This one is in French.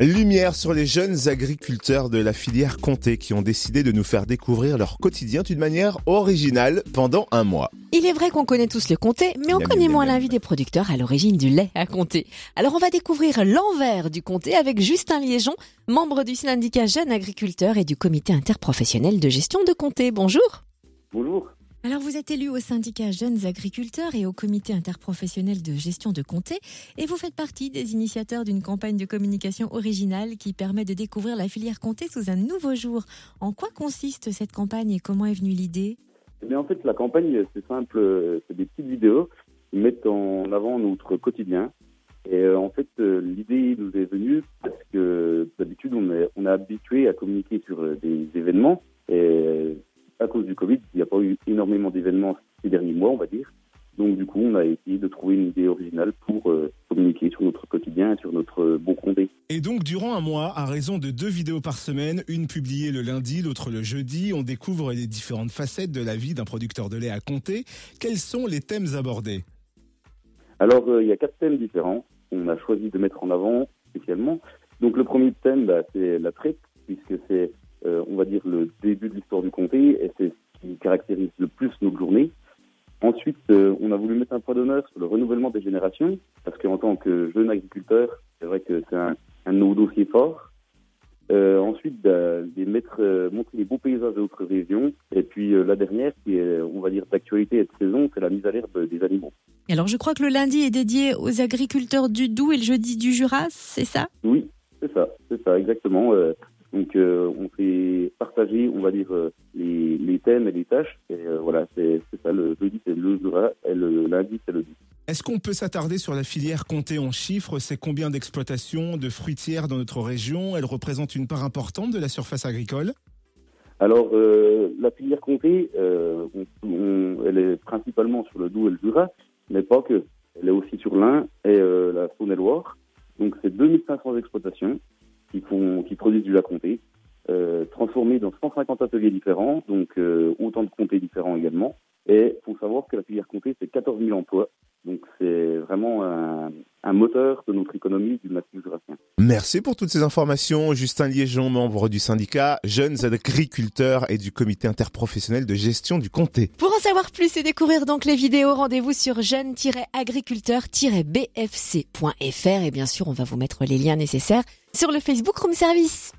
Lumière sur les jeunes agriculteurs de la filière Comté qui ont décidé de nous faire découvrir leur quotidien d'une manière originale pendant un mois. Il est vrai qu'on connaît tous le comté, mais on connaît moins miam. la vie des producteurs à l'origine du lait à comté. Alors on va découvrir l'envers du comté avec Justin Liégeon, membre du syndicat Jeunes Agriculteurs et du comité interprofessionnel de gestion de comté. Bonjour. Bonjour. Alors vous êtes élu au syndicat Jeunes Agriculteurs et au comité interprofessionnel de gestion de comté et vous faites partie des initiateurs d'une campagne de communication originale qui permet de découvrir la filière comté sous un nouveau jour. En quoi consiste cette campagne et comment est venue l'idée? Eh en fait, la campagne, c'est simple, c'est des petites vidéos qui mettent en avant notre quotidien. Et euh, en fait, euh, l'idée nous est venue parce que d'habitude, on est, on est habitué à communiquer sur euh, des événements. Et à cause du Covid, il n'y a pas eu énormément d'événements ces derniers mois, on va dire. Donc, du coup, on a essayé de trouver une idée originale pour euh, communiquer sur notre quotidien et sur notre euh, bon comté. Et donc, durant un mois, à raison de deux vidéos par semaine, une publiée le lundi, l'autre le jeudi, on découvre les différentes facettes de la vie d'un producteur de lait à compter. Quels sont les thèmes abordés? Alors, euh, il y a quatre thèmes différents qu'on a choisi de mettre en avant spécialement. Donc, le premier thème, bah, c'est la traite, puisque c'est, on va dire, le début de l'histoire du comté, et c'est ce qui caractérise le plus notre journée. Ensuite, euh, on a voulu mettre un point d'honneur sur le renouvellement des générations, parce qu'en tant que jeune agriculteur, c'est vrai que c'est un, un de nos dossiers forts. Euh, ensuite, bah, des mettre, euh, montrer les beaux paysages de notre région. Et puis, euh, la dernière, qui est, on va dire, d'actualité et de saison, c'est la mise à l'herbe des animaux. Alors je crois que le lundi est dédié aux agriculteurs du Doubs et le jeudi du Jura, c'est ça? Oui, c'est ça, c'est ça, exactement. Donc, euh, on fait partager, on va dire, euh, les, les thèmes et les tâches. Et euh, voilà, c'est ça. Le jeudi, c'est le Jura, et le lundi, c'est le Doubs. Est-ce qu'on peut s'attarder sur la filière comptée en chiffres? C'est combien d'exploitations de fruitières dans notre région? Elle représente une part importante de la surface agricole? Alors, euh, la filière euh, on- on- elle est principalement sur le Doubs et le Jura, mais pas que. Elle est aussi sur l'Ain et euh, la Saône-et-Loire. Donc, c'est 2500 exploitations qui, font, qui produisent du lait comté, euh, transformées dans 150 ateliers différents, donc euh, autant de comtés différents également. Et il faut savoir que la filière comté, c'est 14 000 emplois. Donc, c'est vraiment un, un moteur de notre économie du massif jurassien. Merci pour toutes ces informations, Justin Liégeon, membre du syndicat Jeunes Agriculteurs et du comité interprofessionnel de gestion du comté. Pour en savoir plus et découvrir donc les vidéos, rendez-vous sur jeune-agriculteur-bfc.fr et bien sûr on va vous mettre les liens nécessaires sur le Facebook Room Service.